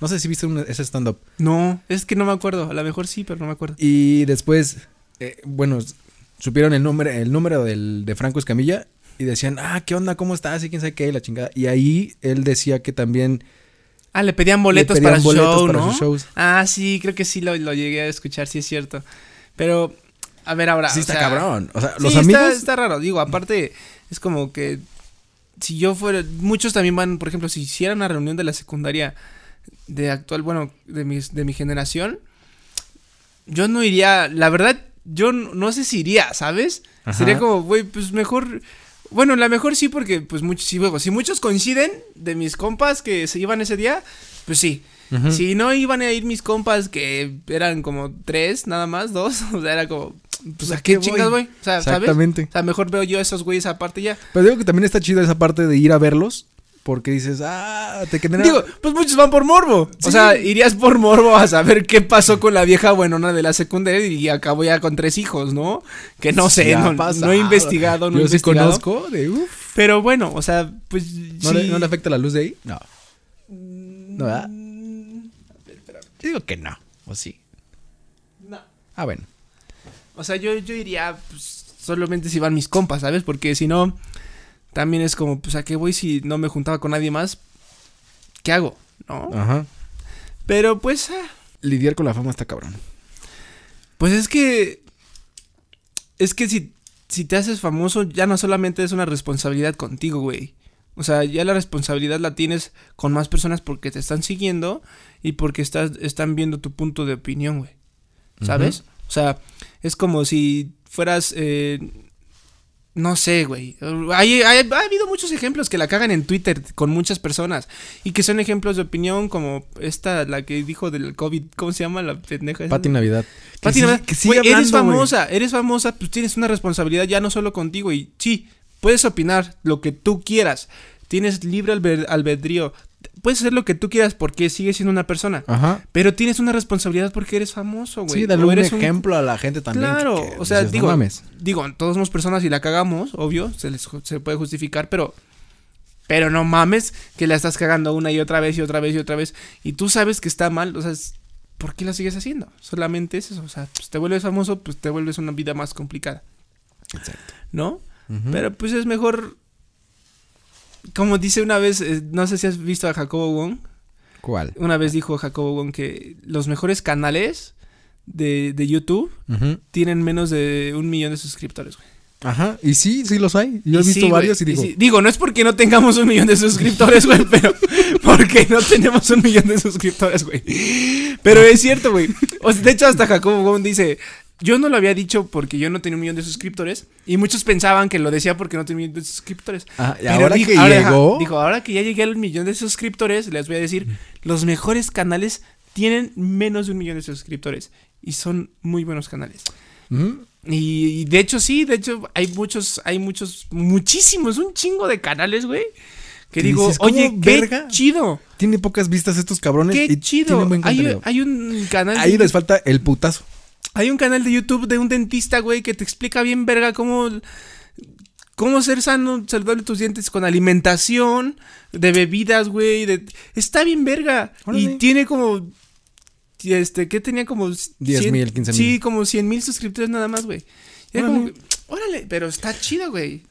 [SPEAKER 2] No sé si viste un- ese stand-up.
[SPEAKER 1] No, es que no me acuerdo. A lo mejor sí, pero no me acuerdo.
[SPEAKER 2] Y después, eh, bueno, supieron el número, el número del, de Franco Escamilla y decían, ah, ¿qué onda? ¿Cómo estás? Y quién sabe qué, y la chingada. Y ahí él decía que también
[SPEAKER 1] Ah, le pedían boletos
[SPEAKER 2] pedían
[SPEAKER 1] para
[SPEAKER 2] boletos
[SPEAKER 1] show,
[SPEAKER 2] para
[SPEAKER 1] ¿no?
[SPEAKER 2] sus shows.
[SPEAKER 1] Ah, sí, creo que sí lo, lo llegué a escuchar, sí es cierto. Pero, a ver ahora.
[SPEAKER 2] sí
[SPEAKER 1] o
[SPEAKER 2] está
[SPEAKER 1] sea,
[SPEAKER 2] cabrón. O sea,
[SPEAKER 1] sí,
[SPEAKER 2] los
[SPEAKER 1] está-
[SPEAKER 2] amigos...
[SPEAKER 1] Está, raro, digo, aparte, es como que si yo fuera. Muchos también van, por ejemplo, si hiciera una reunión de la secundaria de actual, bueno, de, mis, de mi generación, yo no iría. La verdad, yo no, no sé si iría, ¿sabes?
[SPEAKER 2] Ajá.
[SPEAKER 1] Sería como, güey, pues mejor. Bueno, la mejor sí, porque pues muchos, si, luego, si muchos coinciden de mis compas que se iban ese día, pues sí. Si no iban a ir mis compas que eran como tres, nada más, dos, o sea, era como, pues
[SPEAKER 2] ¿a
[SPEAKER 1] qué
[SPEAKER 2] qué
[SPEAKER 1] chingas
[SPEAKER 2] voy?
[SPEAKER 1] O sea, ¿sabes?
[SPEAKER 2] Exactamente.
[SPEAKER 1] O sea, mejor veo yo a esos güeyes aparte ya.
[SPEAKER 2] Pero digo que también está chido esa parte de ir a verlos. Porque dices, ah, te genera...
[SPEAKER 1] Digo, pues muchos van por morbo. O sea, irías por morbo a saber qué pasó con la vieja buenona de la secundaria y acabó ya con tres hijos, ¿no? Que no sé, no, he investigado, no he
[SPEAKER 2] Yo sí
[SPEAKER 1] investigado.
[SPEAKER 2] conozco de, uf.
[SPEAKER 1] Pero bueno, o sea, pues
[SPEAKER 2] ¿No,
[SPEAKER 1] sí.
[SPEAKER 2] le, ¿No le afecta la luz de ahí? No. ¿No, verdad? Yo digo que no. ¿O sí?
[SPEAKER 1] No.
[SPEAKER 2] Ah, bueno.
[SPEAKER 1] O sea, yo, yo iría pues, solamente si van mis compas, ¿sabes? Porque si no, también es como, pues, ¿a qué voy si no me juntaba con nadie más? ¿Qué hago? ¿No?
[SPEAKER 2] Ajá.
[SPEAKER 1] Pero pues, ah,
[SPEAKER 2] Lidiar con la fama está cabrón.
[SPEAKER 1] pues es que, es que si, si te haces famoso, ya no solamente es una responsabilidad contigo, güey. O sea, ya la responsabilidad la tienes con más personas porque te están siguiendo y porque estás, están viendo tu punto de opinión, güey. ¿Sabes? O sea, es como si fueras, eh, no sé, güey. Hay, hay- ha habido muchos ejemplos que la cagan en Twitter con muchas personas y que son ejemplos de opinión como esta, la que dijo del COVID, ¿cómo se llama la pendeja?
[SPEAKER 2] Pati Navidad.
[SPEAKER 1] Pati
[SPEAKER 2] sí-
[SPEAKER 1] Navidad.
[SPEAKER 2] que sigue
[SPEAKER 1] eres
[SPEAKER 2] hablando,
[SPEAKER 1] famosa, eres famosa, pues tienes una responsabilidad ya no solo contigo y sí, puedes opinar lo que tú quieras, tienes libre albedrío, puedes hacer lo que tú quieras porque sigues siendo una persona,
[SPEAKER 2] Ajá.
[SPEAKER 1] pero tienes una responsabilidad porque eres famoso, güey.
[SPEAKER 2] Sí, dale un
[SPEAKER 1] eres
[SPEAKER 2] ejemplo a la gente también.
[SPEAKER 1] Claro,
[SPEAKER 2] que-
[SPEAKER 1] o sea,
[SPEAKER 2] dices, no
[SPEAKER 1] digo,
[SPEAKER 2] mames.
[SPEAKER 1] digo, todos somos personas y la cagamos, obvio, se les se puede justificar, pero pero no mames que la estás cagando una y otra vez y otra vez y otra vez y tú sabes que está mal, o sea, ¿por qué la sigues haciendo? Solamente es eso, o sea, pues te vuelves famoso, pues te vuelves una vida más complicada,
[SPEAKER 2] Exacto.
[SPEAKER 1] ¿no? Pero pues es mejor como dice una vez, eh, no sé si has visto a Jacobo Wong,
[SPEAKER 2] ¿Cuál?
[SPEAKER 1] una vez dijo Jacobo Wong que los mejores canales de, de YouTube tienen menos de un millón de suscriptores, güey.
[SPEAKER 2] Ajá, y sí, sí los hay. Yo he visto
[SPEAKER 1] sí,
[SPEAKER 2] varios y digo,
[SPEAKER 1] sí. Digo, no es porque no tengamos un millón de suscriptores, güey, pero porque no tenemos un millón de suscriptores, güey. Pero es cierto, güey. O sea, de hecho, hasta Jacobo Gómez dice, yo no lo había dicho porque yo no tenía un millón de suscriptores y muchos pensaban que lo decía porque no tenía un millón de suscriptores.
[SPEAKER 2] ah, y
[SPEAKER 1] Pero
[SPEAKER 2] ahora
[SPEAKER 1] dijo-
[SPEAKER 2] que
[SPEAKER 1] ahora,
[SPEAKER 2] llegó,
[SPEAKER 1] dijo, ahora que ya llegué al millón de suscriptores, les voy a decir, los mejores canales tienen menos de un millón de suscriptores y son muy buenos canales. Y, y de hecho sí, de hecho hay muchos, hay muchos, muchísimos, un chingo de canales, güey. Que digo,
[SPEAKER 2] dices, ¿cómo
[SPEAKER 1] oye, qué
[SPEAKER 2] verga?
[SPEAKER 1] chido,
[SPEAKER 2] tiene pocas vistas estos cabrones
[SPEAKER 1] qué
[SPEAKER 2] y
[SPEAKER 1] chido.
[SPEAKER 2] tienen buen
[SPEAKER 1] Hay, hay un canal,
[SPEAKER 2] Ahí les falta el putazo.
[SPEAKER 1] Hay un canal de YouTube de un dentista, güey, que te explica bien verga cómo, cómo ser sano, saludable tus dientes con alimentación, de bebidas, güey, de, está bien verga.
[SPEAKER 2] Órale.
[SPEAKER 1] Y tiene como, este, ¿qué tenía como?
[SPEAKER 2] 10 mil,
[SPEAKER 1] 100
[SPEAKER 2] 15
[SPEAKER 1] Sí,
[SPEAKER 2] mil.
[SPEAKER 1] como 100 mil suscriptores nada más, güey.
[SPEAKER 2] Órale.
[SPEAKER 1] como, órale, pero está chido, güey.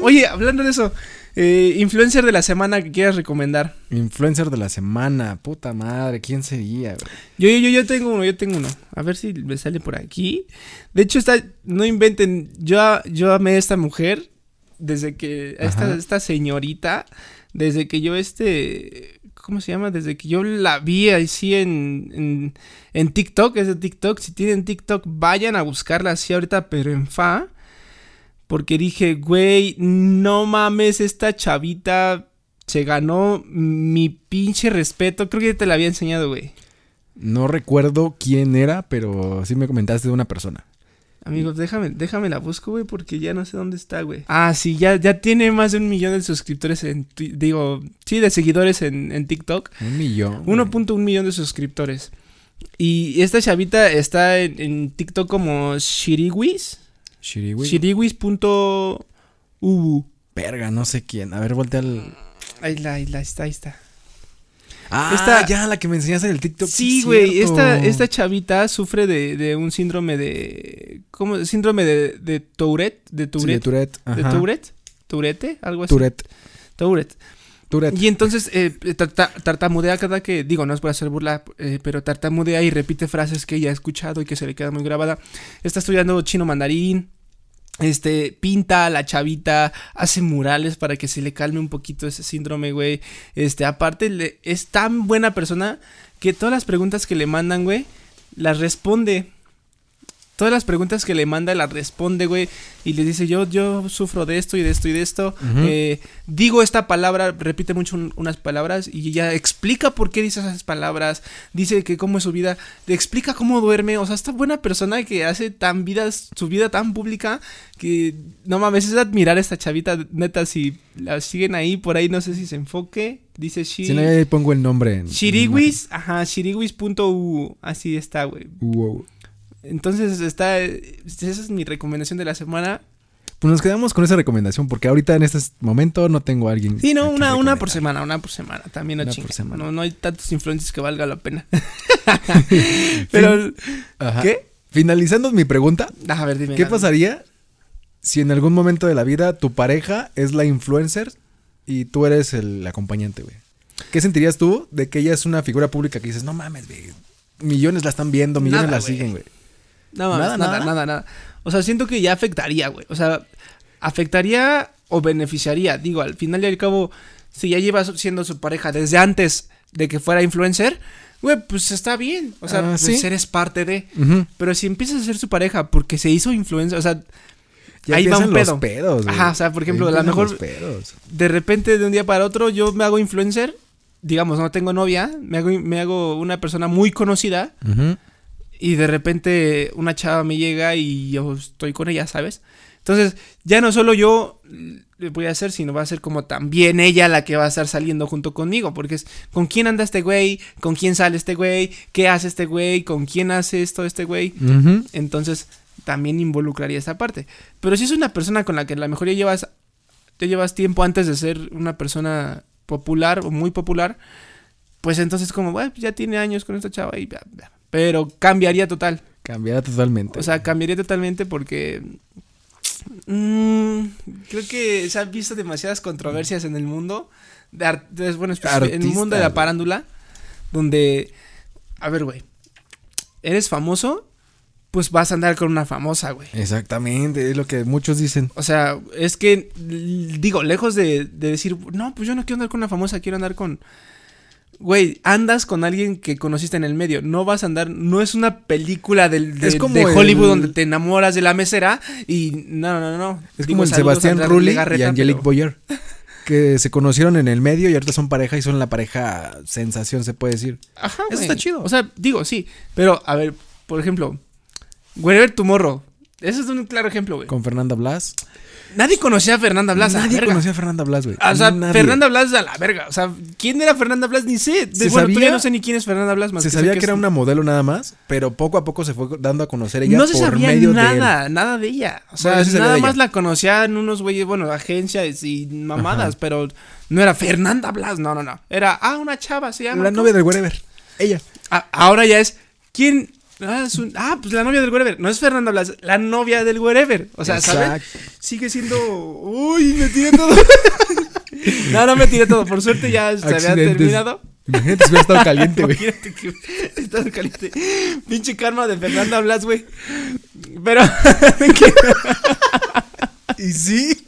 [SPEAKER 1] Oye, hablando de eso, eh, influencer de la semana que quieras recomendar.
[SPEAKER 2] Influencer de la semana, puta madre, ¿quién sería?
[SPEAKER 1] Yo, yo, yo, tengo uno, yo tengo uno. A ver si me sale por aquí. De hecho, está, no inventen, yo, yo amé a esta mujer desde que, a esta, esta señorita, desde que yo este, ¿cómo se llama? Desde que yo la vi así en, en, en TikTok, es de TikTok. Si tienen TikTok, vayan a buscarla así ahorita, pero en fa. Porque dije, güey, no mames, esta chavita se ganó mi pinche respeto. Creo que ya te la había enseñado, güey.
[SPEAKER 2] No recuerdo quién era, pero sí me comentaste de una persona.
[SPEAKER 1] Amigos, déjame, déjame la busco, güey, porque ya no sé dónde está, güey. Ah, sí, ya, ya tiene más de un millón de suscriptores en, digo, sí, de seguidores en, en TikTok.
[SPEAKER 2] Un millón. güey.
[SPEAKER 1] 1.1 millón de suscriptores. Y esta chavita está en, en TikTok como Shiriwis.
[SPEAKER 2] Shiriwi.
[SPEAKER 1] Shiriwis.ubu.
[SPEAKER 2] Verga, no sé quién. A ver, voltea al.
[SPEAKER 1] Ahí la, ahí la, está, ahí está.
[SPEAKER 2] Ah,
[SPEAKER 1] Esta-
[SPEAKER 2] ya, la que me enseñaste en el TikTok.
[SPEAKER 1] Sí, güey, esta, esta chavita sufre de, de un síndrome de... ¿Cómo? Síndrome de, de Tourette, de
[SPEAKER 2] Sí,
[SPEAKER 1] Tourette,
[SPEAKER 2] de Tourette.
[SPEAKER 1] de. Tourette, Tourette, algo así.
[SPEAKER 2] Tourette.
[SPEAKER 1] Tourette. Y entonces eh, tarta- tartamudea cada que, digo, no es por hacer burla, eh, pero tartamudea y repite frases que ella ha escuchado y que se le queda muy grabada. Está estudiando chino mandarín, este, pinta a la chavita, hace murales para que se le calme un poquito ese síndrome, güey. Este, aparte, le- es tan buena persona que todas las preguntas que le mandan, güey, las responde. Todas las preguntas que le manda las responde, güey. Y le dice, yo, yo sufro de esto y de esto y de esto. Eh, digo esta palabra, repite mucho un- unas palabras y ella explica por qué dice esas palabras, dice que cómo es su vida, le explica cómo duerme, o sea, esta buena persona que hace tan vida, su vida tan pública que no mames, es admirar a esta chavita, neta, si la siguen ahí, por ahí no sé si se enfoque, dice Shi-
[SPEAKER 2] Si no, ahí pongo el nombre. En,
[SPEAKER 1] Shiriwis, ajá, shiriwis.u, así está, güey.
[SPEAKER 2] en- Wow.
[SPEAKER 1] Entonces está, esa es mi recomendación de la semana.
[SPEAKER 2] Pues nos quedamos con esa recomendación porque ahorita en este momento no tengo a alguien.
[SPEAKER 1] Sí, no, una, una por semana, una por semana. También no
[SPEAKER 2] por semana.
[SPEAKER 1] No, no hay tantos influencers que valga la pena. Pero,
[SPEAKER 2] Ajá.
[SPEAKER 1] ¿qué?
[SPEAKER 2] Finalizando mi pregunta,
[SPEAKER 1] A ver, dime.
[SPEAKER 2] ¿qué pasaría si en algún momento de la vida tu pareja es la influencer y tú eres el acompañante, güey? ¿Qué sentirías tú de que ella es una figura pública que dices, no mames, güey, millones la están viendo, millones
[SPEAKER 1] Nada,
[SPEAKER 2] la
[SPEAKER 1] güey.
[SPEAKER 2] siguen, güey?
[SPEAKER 1] No,
[SPEAKER 2] Nada,
[SPEAKER 1] nada,
[SPEAKER 2] nada.
[SPEAKER 1] nada, nada, O sea, siento que ya afectaría, güey. O sea, afectaría o beneficiaría. Digo, al final y al cabo, si ya llevas siendo su pareja desde antes de que fuera influencer, güey, pues está bien. O sea,
[SPEAKER 2] Ah,
[SPEAKER 1] pues
[SPEAKER 2] sí.
[SPEAKER 1] eres parte de. Pero si empiezas a ser su pareja porque se hizo influencer, o sea,
[SPEAKER 2] Ya
[SPEAKER 1] ahí va un pedo.
[SPEAKER 2] los pedos, güey.
[SPEAKER 1] Ajá, o sea, por ejemplo, a lo mejor- de repente de un día para otro yo me hago influencer, digamos, no tengo novia, me hago, me hago una persona muy conocida. Y de repente una chava me llega y yo estoy con ella, ¿sabes? Entonces, ya no solo yo le voy a hacer, sino va a ser como también ella la que va a estar saliendo junto conmigo, porque es con quién anda este güey, con quién sale este güey, qué hace este güey, con quién hace esto este güey. Entonces, también involucraría esa parte. Pero si es una persona con la que a lo mejor ya llevas, ya llevas tiempo antes de ser una persona popular o muy popular, pues entonces como, bueno, ya tiene años con esta chava y bla, bla. Pero cambiaría total.
[SPEAKER 2] Cambiará totalmente.
[SPEAKER 1] O sea, cambiaría totalmente porque... mm, creo que se han visto demasiadas controversias en el mundo. De ar- de- bueno, en el mundo de la parándula. Donde... A ver, güey. Eres famoso pues vas a andar con una famosa, güey.
[SPEAKER 2] Exactamente, es lo que muchos dicen.
[SPEAKER 1] O sea, es que, digo, lejos de, de decir, no, pues yo no quiero andar con una famosa, quiero andar con... Güey, andas con alguien que conociste en el medio. No vas a andar, no es una película del, de,
[SPEAKER 2] Es como
[SPEAKER 1] de
[SPEAKER 2] el-
[SPEAKER 1] Hollywood donde te enamoras de la mesera y no, no, no, no.
[SPEAKER 2] Es
[SPEAKER 1] Digo,
[SPEAKER 2] como el Sebastián Rulli y Angelique
[SPEAKER 1] pero-
[SPEAKER 2] Boyer. Que se conocieron en el medio y ahorita son pareja y son la pareja sensación, se puede decir.
[SPEAKER 1] Ajá,
[SPEAKER 2] Eso está chido.
[SPEAKER 1] O sea, digo, sí. Pero, a ver, por ejemplo, Wherever Tomorrow. Eso es un claro ejemplo, güey.
[SPEAKER 2] Con Fernanda Blas.
[SPEAKER 1] Nadie conocía a Fernanda Blas. a la
[SPEAKER 2] Nadie conocía a Fernanda Blas, güey.
[SPEAKER 1] O sea,
[SPEAKER 2] Nadie.
[SPEAKER 1] Fernanda Blas a la verga. O sea, ¿quién era Fernanda Blas? Ni sé. De- bueno,
[SPEAKER 2] sabía-
[SPEAKER 1] no sé ni quién es Fernanda Blas. Más
[SPEAKER 2] Se sabía que, era una modelo nada más, pero poco a poco se fue dando a conocer ella
[SPEAKER 1] no
[SPEAKER 2] por
[SPEAKER 1] se sabía
[SPEAKER 2] medio de
[SPEAKER 1] nada, nada de ella. O sea, nada más la conocían unos güeyes, bueno, agencias y mamadas, pero no era Fernanda Blas, no, no, no. Era, ah, una chava, se
[SPEAKER 2] él.
[SPEAKER 1] llama.
[SPEAKER 2] La novia del Wherever. Ella.
[SPEAKER 1] Ah, ahora ya es, ¿quién? Ah, es un- ah, pues la novia del Wherever. No es Fernanda Blas, la novia del Wherever. O sea, ¿sabes? Sigue siendo. Uy, me tiré todo. no, no me tiré todo. Por suerte ya se había terminado.
[SPEAKER 2] Imagínate si hubiera estado caliente, güey.
[SPEAKER 1] Imagínate que estás caliente. Pinche karma de Fernanda Blas, güey. Pero.
[SPEAKER 2] Y sí.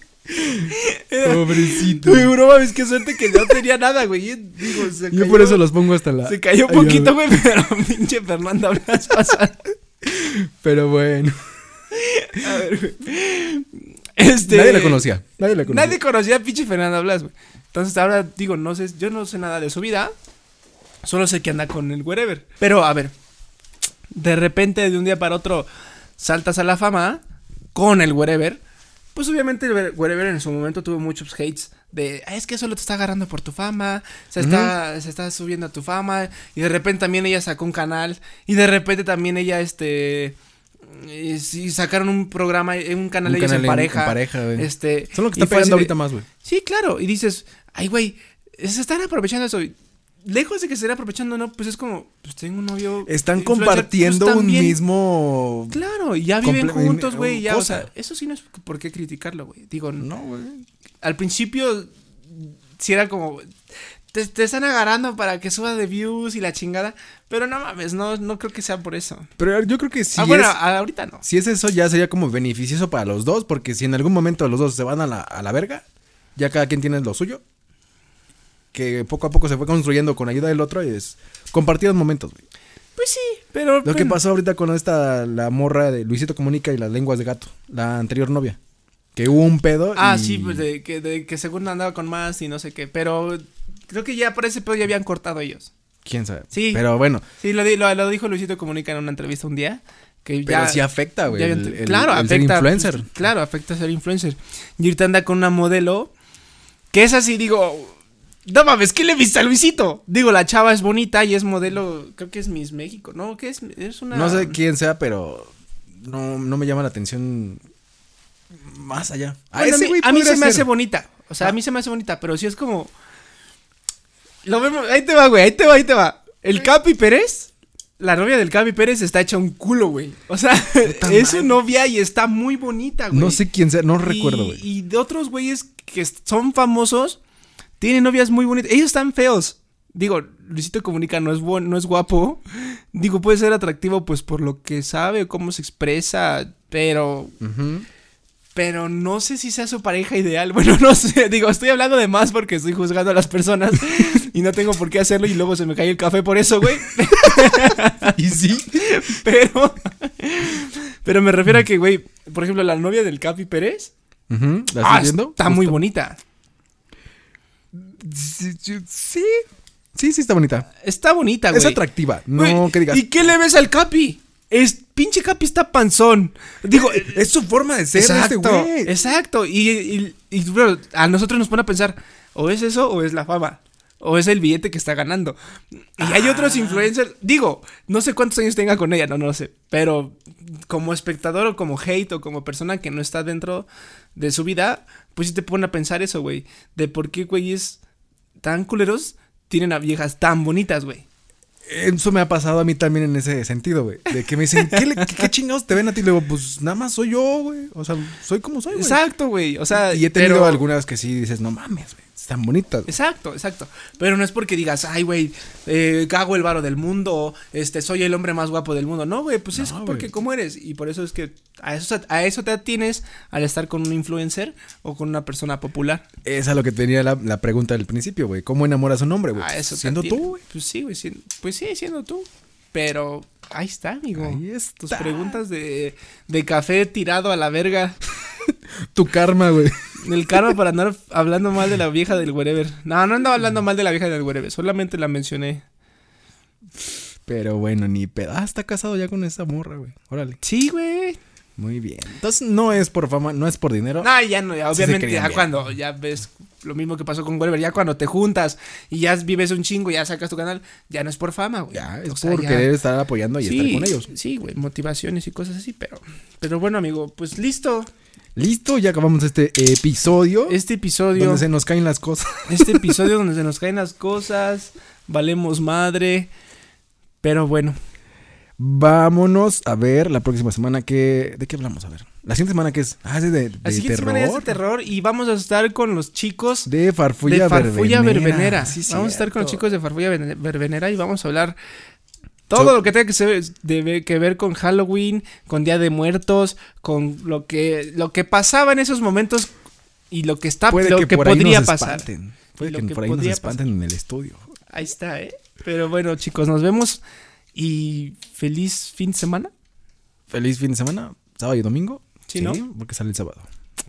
[SPEAKER 2] Pobrecito.
[SPEAKER 1] Güey, bro, mames, qué suerte que no tenía nada, güey. Digo, se
[SPEAKER 2] Yo
[SPEAKER 1] cayó-
[SPEAKER 2] por eso los pongo hasta la.
[SPEAKER 1] Se cayó un poquito, güey, pero pinche Fernanda Blas pasa.
[SPEAKER 2] Pero bueno.
[SPEAKER 1] A ver, güey. Este.
[SPEAKER 2] Nadie la conocía. Nadie la conocía.
[SPEAKER 1] Nadie conocía a pinche Fernanda Blas, güey. Entonces ahora digo, no sé, yo no sé nada de su vida. Solo sé que anda con el wherever. Pero a ver, de repente de un día para otro saltas a la fama con el wherever. Pues obviamente wherever en su momento tuvo muchos hates de, "Ah, es que solo te está agarrando por tu fama, se está, se está subiendo a tu fama. Y de repente también ella sacó un canal. Y de repente también ella, este... eh, sí, sacaron un programa, eh, un canal
[SPEAKER 2] Un
[SPEAKER 1] ellos
[SPEAKER 2] canal
[SPEAKER 1] en pareja.
[SPEAKER 2] pareja, güey.
[SPEAKER 1] Este,
[SPEAKER 2] Son lo que
[SPEAKER 1] y
[SPEAKER 2] está pegando
[SPEAKER 1] de-
[SPEAKER 2] ahorita más, güey.
[SPEAKER 1] Sí, claro. Y dices, ay, güey, se están aprovechando eso. Lejos de que se estén aprovechando, no, pues es como, pues tengo un novio.
[SPEAKER 2] Están compartiendo
[SPEAKER 1] pues,
[SPEAKER 2] un mismo.
[SPEAKER 1] Claro, y ya viven juntos, güey. Ya, o
[SPEAKER 2] cosa.
[SPEAKER 1] sea, eso sí no es por qué criticarlo, güey. Digo,
[SPEAKER 2] No, güey.
[SPEAKER 1] al principio, si era como. Te, te están agarrando para que suba de views y la chingada. Pero no mames, no, no creo que sea por eso.
[SPEAKER 2] Pero yo creo que si
[SPEAKER 1] ah, bueno, ahorita no.
[SPEAKER 2] Si es eso, ya sería como beneficioso para los dos, porque si en algún momento los dos se van a la, a la verga, ya cada quien tiene lo suyo. Que poco a poco se fue construyendo con ayuda del otro y es compartidos momentos, güey.
[SPEAKER 1] Pues sí, pero.
[SPEAKER 2] Lo que pasó ahorita con esta, la morra de Luisito Comunica y las lenguas de gato, la anterior novia. Que hubo un pedo.
[SPEAKER 1] Ah,
[SPEAKER 2] y-
[SPEAKER 1] sí, pues de que, de que según andaba con más y no sé qué. Pero creo que ya por ese pedo ya habían cortado ellos.
[SPEAKER 2] Quién sabe.
[SPEAKER 1] Sí.
[SPEAKER 2] Pero bueno,
[SPEAKER 1] Sí, lo, lo, lo dijo Luisito Comunica en una entrevista un día. Que
[SPEAKER 2] pero
[SPEAKER 1] ya,
[SPEAKER 2] sí afecta, güey. el- el-
[SPEAKER 1] claro,
[SPEAKER 2] el ser
[SPEAKER 1] afecta.
[SPEAKER 2] influencer.
[SPEAKER 1] pues, claro, afecta ser influencer. Y ahorita anda con una modelo. Que es así, digo. No mames, ¿qué le viste a Luisito? Digo, la chava es bonita y es modelo. Creo que es Miss México, ¿no? ¿Qué es? Es una.
[SPEAKER 2] No sé quién sea, pero no, no me llama la atención más allá.
[SPEAKER 1] Bueno, a mí,
[SPEAKER 2] ese güey
[SPEAKER 1] a mí
[SPEAKER 2] podría
[SPEAKER 1] se me hace bonita. O sea, a
[SPEAKER 2] Ah.
[SPEAKER 1] mí se me hace bonita, pero sí es como. Lo vemos. Ahí te va, güey. Ahí te va, ahí te va. El Capi Pérez. La novia del Capi Pérez está hecha un culo, güey. O sea,
[SPEAKER 2] Puta
[SPEAKER 1] es su novia y está muy bonita, güey.
[SPEAKER 2] No sé quién sea, no
[SPEAKER 1] Y-
[SPEAKER 2] recuerdo, güey.
[SPEAKER 1] Y de otros güeyes que son famosos, tienen novias muy bonitas. Ellos están feos. Digo, Luisito Comunica no es, buen, no es guapo. Digo, puede ser atractivo pues por lo que sabe, cómo se expresa, pero pero no sé si sea su pareja ideal. Bueno, no sé. Digo, estoy hablando de más porque estoy juzgando a las personas y no tengo por qué hacerlo y luego se me cae el café por eso, güey.
[SPEAKER 2] y sí.
[SPEAKER 1] Pero, pero me refiero a que, güey, por ejemplo, la novia del Capi Pérez.
[SPEAKER 2] Ujú, ¿La
[SPEAKER 1] ah, está muy bonita.
[SPEAKER 2] Sí, sí, sí. Está bonita.
[SPEAKER 1] Está bonita, güey.
[SPEAKER 2] Es atractiva. No
[SPEAKER 1] Güey,
[SPEAKER 2] que digas.
[SPEAKER 1] ¿Y qué le ves al Capi? Es pinche Capi está panzón. Digo,
[SPEAKER 2] Es su forma de ser
[SPEAKER 1] exacto,
[SPEAKER 2] este güey.
[SPEAKER 1] exacto. Y, y, y, bro, a nosotros nos pone a pensar, o es eso o es la fama. O es el billete que está ganando. Y hay
[SPEAKER 2] Ah.
[SPEAKER 1] otros influencers. Digo, no sé cuántos años tenga con ella, no, no lo sé. Pero como espectador o como hate o como persona que no está dentro de su vida, pues sí te pone a pensar eso, güey. De por qué güeyes tan culeros tienen a viejas tan bonitas, güey.
[SPEAKER 2] Eso me ha pasado a mí también en ese sentido, güey. De que me dicen, ¿qué, le- qué- qué chingados te ven a ti? Y luego, pues nada más soy yo, güey. O sea, soy como soy, güey.
[SPEAKER 1] Exacto, güey. O sea,
[SPEAKER 2] Y he tenido
[SPEAKER 1] pero-
[SPEAKER 2] algunas que sí dices, no mames, güey. Están bonitas.
[SPEAKER 1] Exacto, exacto. Pero no es porque digas, ay, güey, eh, cago el varo del mundo, este, soy el hombre más guapo del mundo. No, güey, pues es porque cómo eres. Y por eso es que a eso, a eso te atienes al estar con un influencer o con una persona popular.
[SPEAKER 2] Esa es lo que tenía la, la pregunta del principio, güey. ¿Cómo enamoras a un hombre, güey? Siendo tú, güey.
[SPEAKER 1] Pues sí, güey, pues sí, siendo tú. Pero ahí está, amigo.
[SPEAKER 2] Ahí está.
[SPEAKER 1] Tus preguntas de, de café tirado a la verga.
[SPEAKER 2] Tu karma, güey.
[SPEAKER 1] El karma para andar hablando mal de la vieja del wherever. No, no andaba hablando mal de la vieja del wherever. Solamente la mencioné.
[SPEAKER 2] Pero bueno, ni pedo. Ah, está casado ya con esa morra, güey. Órale.
[SPEAKER 1] Sí, güey.
[SPEAKER 2] Muy bien. Entonces no es por fama, no es por dinero.
[SPEAKER 1] No, ya no, ya, obviamente ya
[SPEAKER 2] bien.
[SPEAKER 1] cuando ya ves lo mismo que pasó con Wherever, ya cuando te juntas y ya vives un chingo y ya sacas tu canal, ya no es por fama, güey.
[SPEAKER 2] Ya, es
[SPEAKER 1] O sea,
[SPEAKER 2] por
[SPEAKER 1] ya-
[SPEAKER 2] querer estar apoyando y
[SPEAKER 1] sí,
[SPEAKER 2] estar con ellos.
[SPEAKER 1] Sí, güey, motivaciones y cosas así, pero pero bueno, amigo, pues listo.
[SPEAKER 2] Listo, ya acabamos este episodio.
[SPEAKER 1] Este episodio
[SPEAKER 2] donde se nos caen las cosas.
[SPEAKER 1] este episodio donde se nos caen las cosas, valemos madre. Pero bueno,
[SPEAKER 2] Vámonos a ver la próxima semana que... ¿De qué hablamos? A ver. La siguiente semana que es... Ah, es de, de
[SPEAKER 1] la siguiente
[SPEAKER 2] terror.
[SPEAKER 1] semana es de terror y vamos a estar con los chicos
[SPEAKER 2] De Farfulla,
[SPEAKER 1] de Farfulla Verbenera.
[SPEAKER 2] Sí,
[SPEAKER 1] vamos a estar con los chicos de Farfulla Verbenera y vamos a hablar todo
[SPEAKER 2] So-
[SPEAKER 1] lo que tenga que, ser- debe- que ver con Halloween, con Día de Muertos, con lo que lo que pasaba en esos momentos y lo que está
[SPEAKER 2] Puede
[SPEAKER 1] lo
[SPEAKER 2] que,
[SPEAKER 1] que,
[SPEAKER 2] por ahí
[SPEAKER 1] podría
[SPEAKER 2] nos
[SPEAKER 1] pasar.
[SPEAKER 2] espanten. Puede que,
[SPEAKER 1] que
[SPEAKER 2] por ahí nos espanten en el estudio.
[SPEAKER 1] Ahí está, ¿eh? Pero bueno, chicos, nos vemos y feliz fin de semana.
[SPEAKER 2] Feliz fin de semana. Sábado y domingo.
[SPEAKER 1] Sí, ¿no?
[SPEAKER 2] Porque sale el sábado.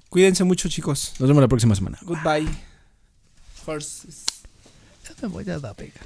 [SPEAKER 1] Cuídense mucho, chicos.
[SPEAKER 2] Nos vemos la próxima semana.
[SPEAKER 1] Goodbye. Horses. Ya me voy a dar pega.